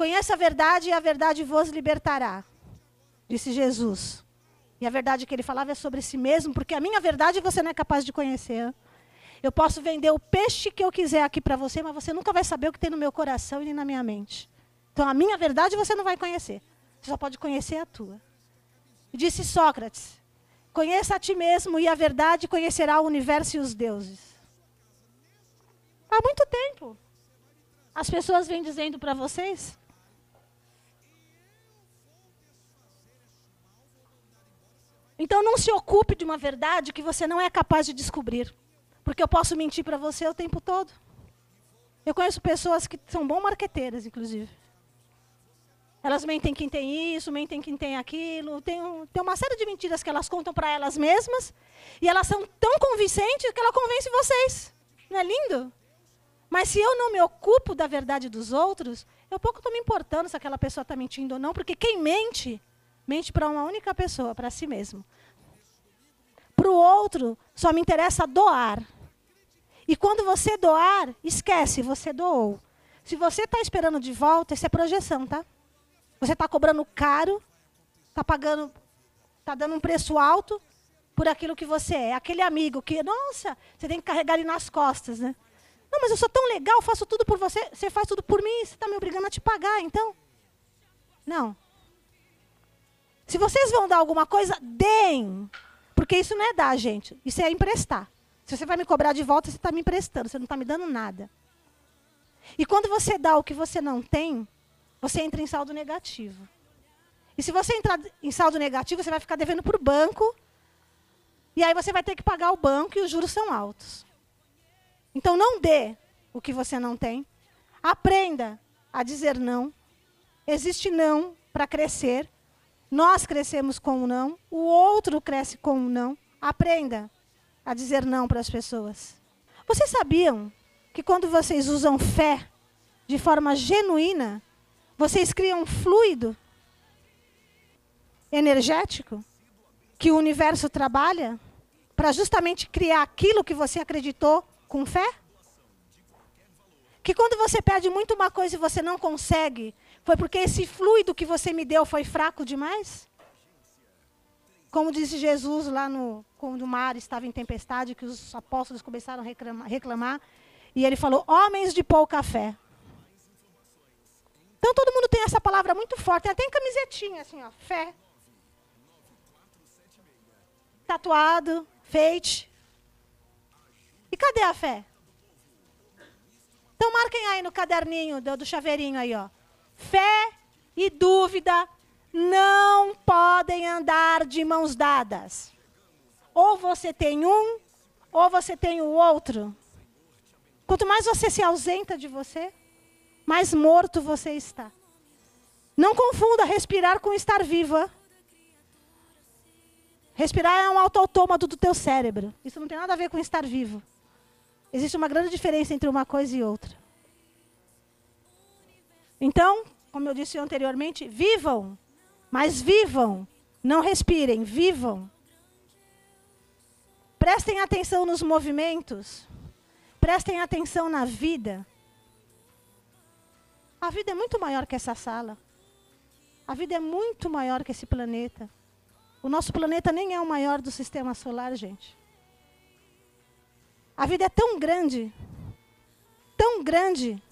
Conheça a verdade e a verdade vos libertará, disse Jesus. E a verdade que ele falava é sobre si mesmo, porque a minha verdade você não é capaz de conhecer. Eu posso vender o peixe que eu quiser aqui para você, mas você nunca vai saber o que tem no meu coração e nem na minha mente. Então a minha verdade você não vai conhecer. Você só pode conhecer a tua. Disse Sócrates: Conheça a ti mesmo e a verdade conhecerá o universo e os deuses. Há muito tempo. As pessoas vêm dizendo para vocês. Então não se ocupe de uma verdade que você não é capaz de descobrir. Porque eu posso mentir para você o tempo todo. Eu conheço pessoas que são bom marqueteiras, inclusive. Elas mentem quem tem isso, mentem quem tem aquilo. Tem, tem uma série de mentiras que elas contam para elas mesmas. E elas são tão convincentes que ela convence vocês. Não é lindo? Mas se eu não me ocupo da verdade dos outros, eu pouco estou me importando se aquela pessoa está mentindo ou não, porque quem mente, mente para uma única pessoa, para si mesmo. Para o outro, só me interessa doar. E quando você doar, esquece, você doou. Se você está esperando de volta, isso é projeção, tá? Você está cobrando caro, está pagando, está dando um preço alto por aquilo que você é. Aquele amigo que, nossa, você tem que carregar ele nas costas, né? Não, mas eu sou tão legal, faço tudo por você. Você faz tudo por mim, você está me obrigando a te pagar, então? Não. Se vocês vão dar alguma coisa, deem. Porque isso não é dar, gente. Isso é emprestar. Se você vai me cobrar de volta, você está me emprestando, você não está me dando nada. E quando você dá o que você não tem, você entra em saldo negativo. E se você entrar em saldo negativo, você vai ficar devendo para o banco. E aí você vai ter que pagar o banco e os juros são altos. Então não dê o que você não tem. Aprenda a dizer não. Existe não para crescer. Nós crescemos com o não, o outro cresce com o não. Aprenda a dizer não para as pessoas. Vocês sabiam que quando vocês usam fé de forma genuína, vocês criam um fluido energético que o universo trabalha para justamente criar aquilo que você acreditou com fé? Que quando você pede muito uma coisa e você não consegue, foi porque esse fluido que você me deu foi fraco demais? Como disse Jesus lá no quando o mar estava em tempestade, que os apóstolos começaram a reclamar, reclamar e ele falou: "Homens de pouca fé". Então todo mundo tem essa palavra muito forte, tem até em camisetinha assim, ó, fé. Tatuado, feite. E cadê a fé? Então marquem aí no caderninho do, do chaveirinho aí, ó. Fé e dúvida não podem andar de mãos dadas. Ou você tem um, ou você tem o outro. Quanto mais você se ausenta de você, mais morto você está. Não confunda respirar com estar viva. Respirar é um autoautômato do teu cérebro. Isso não tem nada a ver com estar vivo. Existe uma grande diferença entre uma coisa e outra. Então, como eu disse anteriormente, vivam, mas vivam, não respirem, vivam. Prestem atenção nos movimentos, prestem atenção na vida. A vida é muito maior que essa sala. A vida é muito maior que esse planeta. O nosso planeta nem é o maior do sistema solar, gente. A vida é tão grande, tão grande,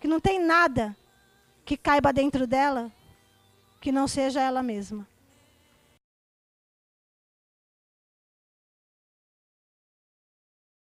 que não tem nada que caiba dentro dela que não seja ela mesma.